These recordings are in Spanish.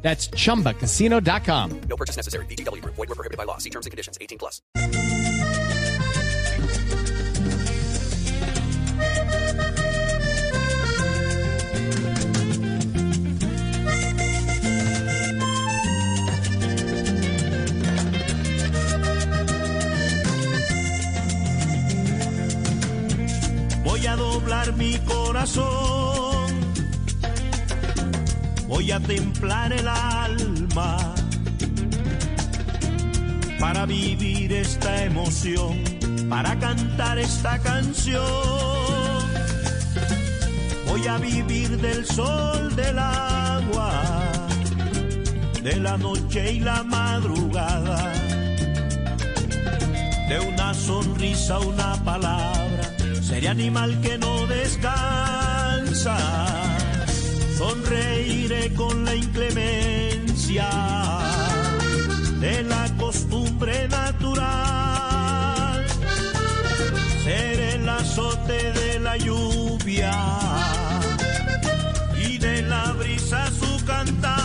That's chumbacasino.com. No purchase necessary. BGW. Void were prohibited by law. See terms and conditions. 18 plus. Voy a doblar mi corazón, voy a templar el alma para vivir esta emoción, para cantar esta canción. Voy a vivir del sol, del agua, de la noche y la madrugada, de una sonrisa, una palabra, seré animal que no descansa. Sonreiré con la inclemencia de la costumbre natural. Seré el azote de la lluvia y de la brisa su cantar.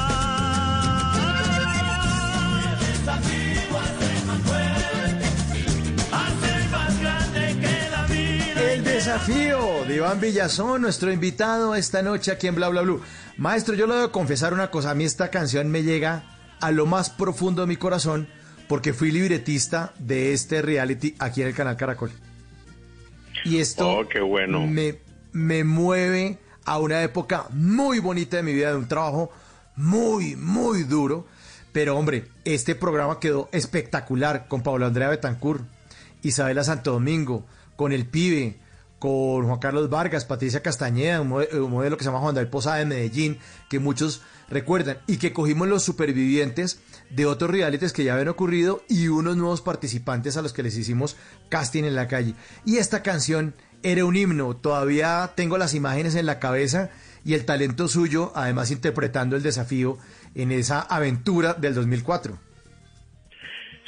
Desafío a ser más fuerte, a ser más grande que la vida. El desafío de Iván Villazón, nuestro invitado esta noche aquí en Bla Bla Blue. Maestro, yo le debo confesar una cosa, a mí esta canción me llega a lo más profundo de mi corazón porque fui libretista de este reality aquí en el canal Caracol. Y esto Oh, qué bueno. me, me mueve a una época muy bonita de mi vida, de un trabajo muy, muy duro. Pero hombre, este programa quedó espectacular con Pablo Andrea Betancourt, Isabela Santo Domingo, con El Pibe, con Juan Carlos Vargas, Patricia Castañeda, un mode- un modelo que se llama Juan David Posada de Medellín, que muchos recuerdan, y que cogimos los supervivientes de otros realities que ya habían ocurrido y unos nuevos participantes a los que les hicimos casting en la calle. Y esta canción era un himno, todavía tengo las imágenes en la cabeza y el talento suyo, además interpretando el desafío en esa aventura del 2004.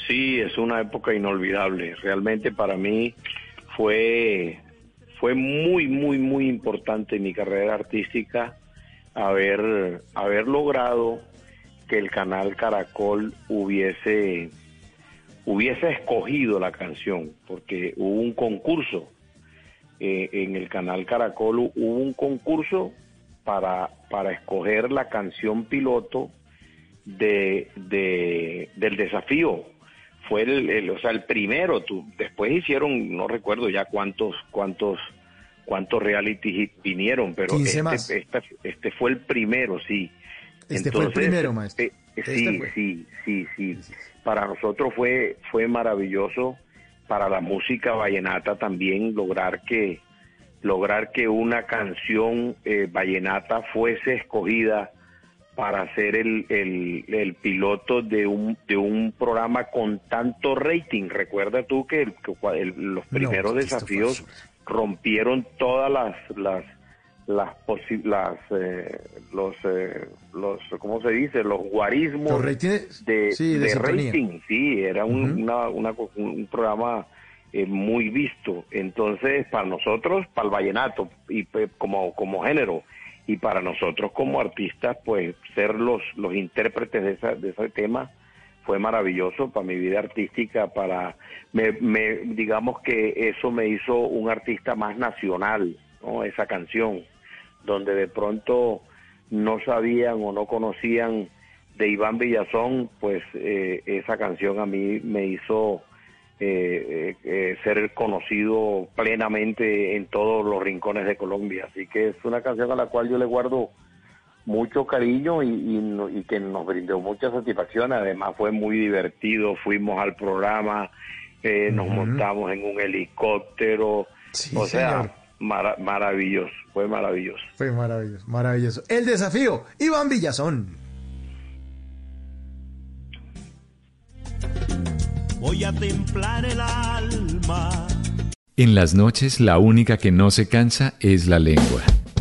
Sí, es una época inolvidable. Realmente para mí fue, fue muy, muy, muy importante en mi carrera artística haber, haber logrado que el canal Caracol hubiese, hubiese escogido la canción, porque hubo un concurso. eh, en el canal Caracol hu- hubo un concurso para, para escoger la canción piloto de, de- del desafío. Fue el, el- o sea, el primero. Tú, después hicieron, no recuerdo ya cuántos, cuántos, cuántos reality vinieron, pero 15 este, más. esta- este fue el primero, sí. Este fue el primero, maestro. eh, Este sí, fue. sí, sí, sí. Para nosotros fue, fue maravilloso. Para la música vallenata también lograr que, lograr que una canción eh, vallenata fuese escogida para ser el, el, el piloto de un, de un programa con tanto rating. Recuerda tú que, el- que los primeros es que esto fue desafíos rompieron todas las las las posi- las eh, los eh, los cómo se dice los guarismos Los ratings, de, sí, de rating. Sí era un, una- una un programa eh, muy visto. Entonces para nosotros para el vallenato y pues, como como género y para nosotros como artistas pues ser los los intérpretes de esa, de ese tema fue maravilloso para mi vida artística, para, me, me- digamos que eso me hizo un artista más nacional, ¿no? Esa canción, donde de pronto no sabían o no conocían de Iván Villazón, pues eh, esa canción a mí me hizo eh, eh, eh, ser conocido plenamente en todos los rincones de Colombia. Así que es una canción a la cual yo le guardo mucho cariño y, y y que nos brindó mucha satisfacción. Además fue muy divertido, fuimos al programa, eh, nos montamos en un helicóptero, Sí, o sea, mara- maravilloso, fue maravilloso. Fue maravilloso, maravilloso. El desafío, Iván Villazón. Voy a templar el alma. En las noches la única que no se cansa es la lengua.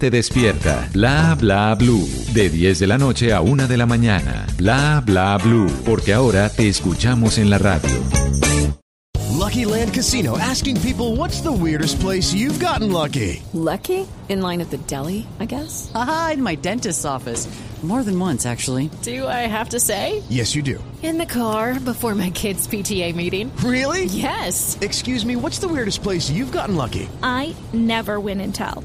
gente despierta. Bla Bla Blue, de 10 de la noche a 1 de la mañana. Bla Bla Blue, porque ahora te escuchamos en la radio. Lucky Land Casino asking people what's the weirdest place you've gotten lucky? Lucky? In line at the deli, I guess? Aha, in my dentist's office. More than once, actually. Do I have to say? Yes, you do. In the car before my kids' PTA meeting. Really? Yes. Excuse me, what's the weirdest place you've gotten lucky? I never win and tell.